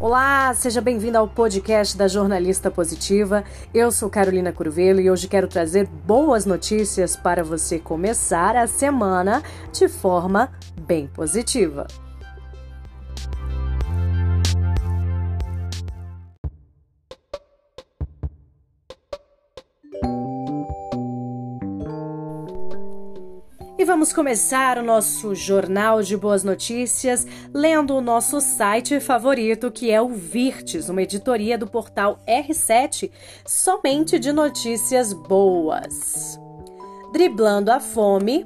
Olá, seja bem-vindo ao podcast da Jornalista Positiva. Eu sou Carolina Curvelo e hoje quero trazer boas notícias para você começar a semana de forma bem positiva. E vamos começar o nosso jornal de boas notícias lendo o nosso site favorito, que é o Virtes, uma editoria do portal R7, somente de notícias boas. Driblando a fome.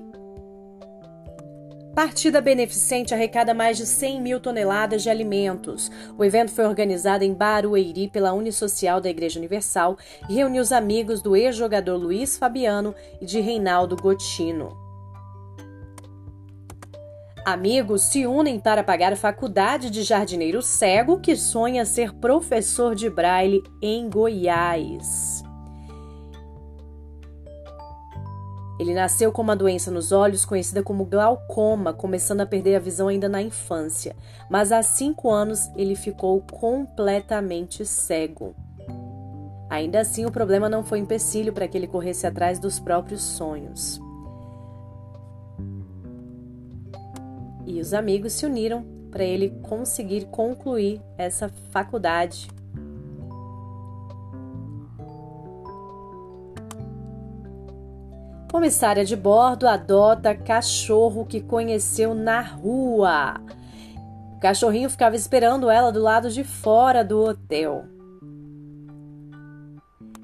Partida beneficente arrecada mais de 100 mil toneladas de alimentos. O evento foi organizado em Barueri pela Unisocial da Igreja Universal e reuniu os amigos do ex-jogador Luiz Fabiano e de Reinaldo Gotino. Amigos se unem para pagar a faculdade de jardineiro cego que sonha ser professor de braille em Goiás. Ele nasceu com uma doença nos olhos conhecida como glaucoma, começando a perder a visão ainda na infância. Mas há cinco anos ele ficou completamente cego. Ainda assim, o problema não foi empecilho para que ele corresse atrás dos próprios sonhos. E os amigos se uniram para ele conseguir concluir essa faculdade. Comissária de bordo adota cachorro que conheceu na rua. O cachorrinho ficava esperando ela do lado de fora do hotel.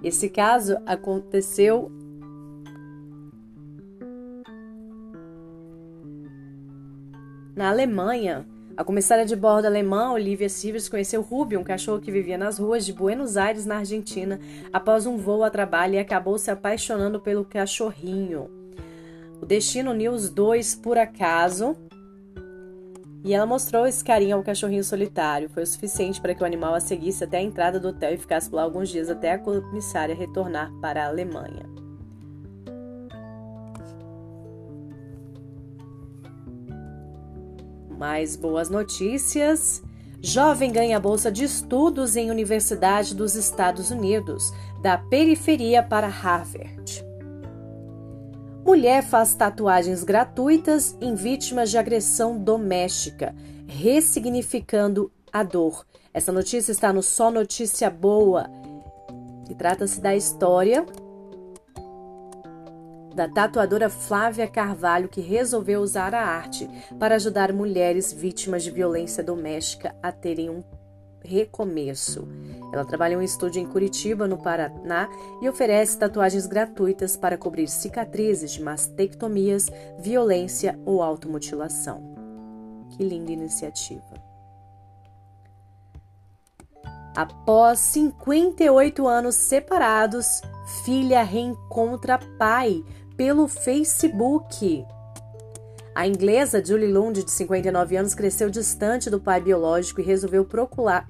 Esse caso aconteceu Na Alemanha, a comissária de bordo alemã Olivia Sivers conheceu Ruby, um cachorro que vivia nas ruas de Buenos Aires, na Argentina, após um voo a trabalho e acabou se apaixonando pelo cachorrinho. O destino uniu os dois por acaso e ela mostrou esse carinho ao cachorrinho solitário. Foi o suficiente para que o animal a seguisse até a entrada do hotel e ficasse lá alguns dias até a comissária retornar para a Alemanha. Mais boas notícias. Jovem ganha bolsa de estudos em Universidade dos Estados Unidos, da periferia para Harvard. Mulher faz tatuagens gratuitas em vítimas de agressão doméstica, ressignificando a dor. Essa notícia está no Só Notícia Boa e trata-se da história da tatuadora Flávia Carvalho, que resolveu usar a arte para ajudar mulheres vítimas de violência doméstica a terem um recomeço. Ela trabalha em um estúdio em Curitiba, no Paraná, e oferece tatuagens gratuitas para cobrir cicatrizes de mastectomias, violência ou automutilação. Que linda iniciativa! Após 58 anos separados, filha reencontra pai pelo Facebook. A inglesa Julie Lund, de 59 anos, cresceu distante do pai biológico e resolveu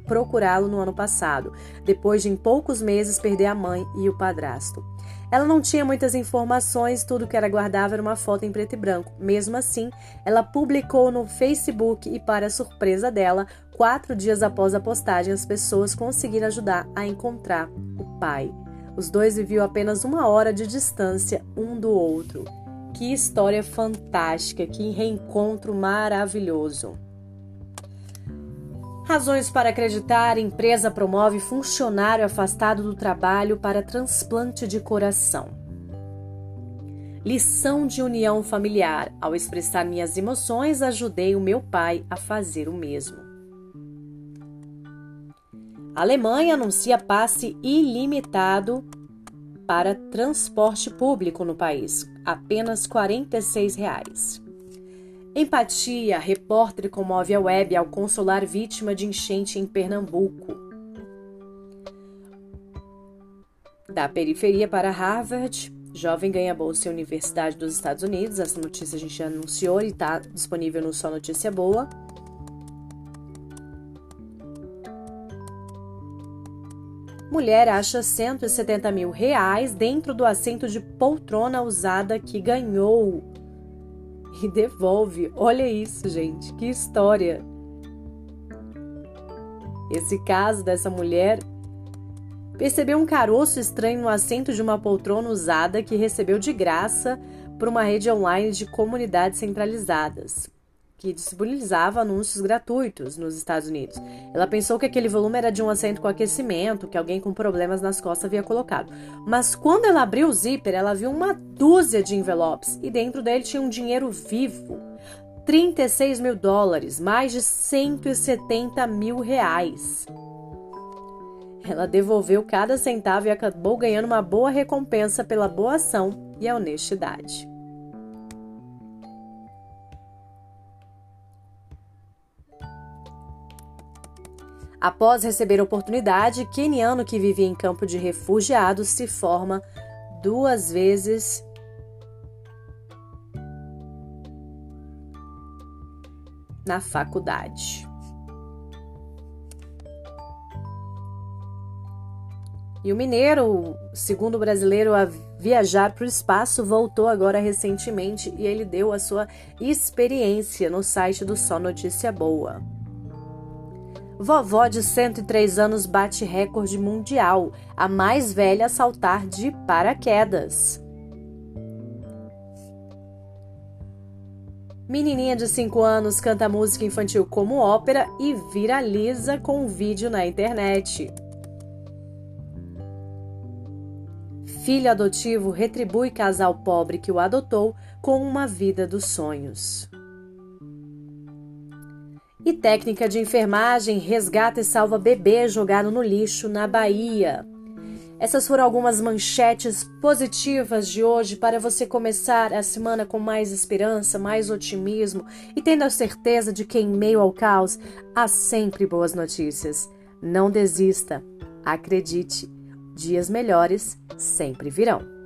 procurá-lo no ano passado, depois de em poucos meses perder a mãe e o padrasto. Ela não tinha muitas informações, tudo que era guardava era uma foto em preto e branco. Mesmo assim, ela publicou no Facebook e, para surpresa dela, quatro dias após a postagem, as pessoas conseguiram ajudar a encontrar o pai. Os dois viviam apenas uma hora de distância um do outro. Que história fantástica, que reencontro maravilhoso. Razões para acreditar: empresa promove funcionário afastado do trabalho para transplante de coração. Lição de união familiar: ao expressar minhas emoções, ajudei o meu pai a fazer o mesmo. A Alemanha anuncia passe ilimitado para transporte público no país, apenas 46 reais. Empatia, repórter comove a web ao consolar vítima de enchente em Pernambuco. Da periferia para Harvard, jovem ganha bolsa em Universidade dos Estados Unidos. Essa notícia a gente já anunciou e está disponível no Só Notícia Boa. Mulher acha 170 mil reais dentro do assento de poltrona usada que ganhou. E devolve. Olha isso, gente. Que história. Esse caso dessa mulher percebeu um caroço estranho no assento de uma poltrona usada que recebeu de graça por uma rede online de comunidades centralizadas que disponibilizava anúncios gratuitos nos Estados Unidos. Ela pensou que aquele volume era de um assento com aquecimento que alguém com problemas nas costas havia colocado. Mas quando ela abriu o zíper, ela viu uma dúzia de envelopes e dentro dele tinha um dinheiro vivo. 36 mil dólares, mais de 170 mil reais. Ela devolveu cada centavo e acabou ganhando uma boa recompensa pela boa ação e a honestidade. Após receber a oportunidade, keniano que vivia em campo de refugiados se forma duas vezes na faculdade. E o mineiro, segundo brasileiro a viajar para o espaço, voltou agora recentemente e ele deu a sua experiência no site do Só Notícia Boa. Vovó de 103 anos bate recorde mundial, a mais velha a saltar de paraquedas. Menininha de 5 anos canta música infantil como ópera e viraliza com um vídeo na internet. Filho adotivo retribui casal pobre que o adotou com uma vida dos sonhos. E técnica de enfermagem resgata e salva bebê jogado no lixo na Bahia. Essas foram algumas manchetes positivas de hoje para você começar a semana com mais esperança, mais otimismo e tendo a certeza de que em meio ao caos há sempre boas notícias. Não desista, acredite, dias melhores sempre virão.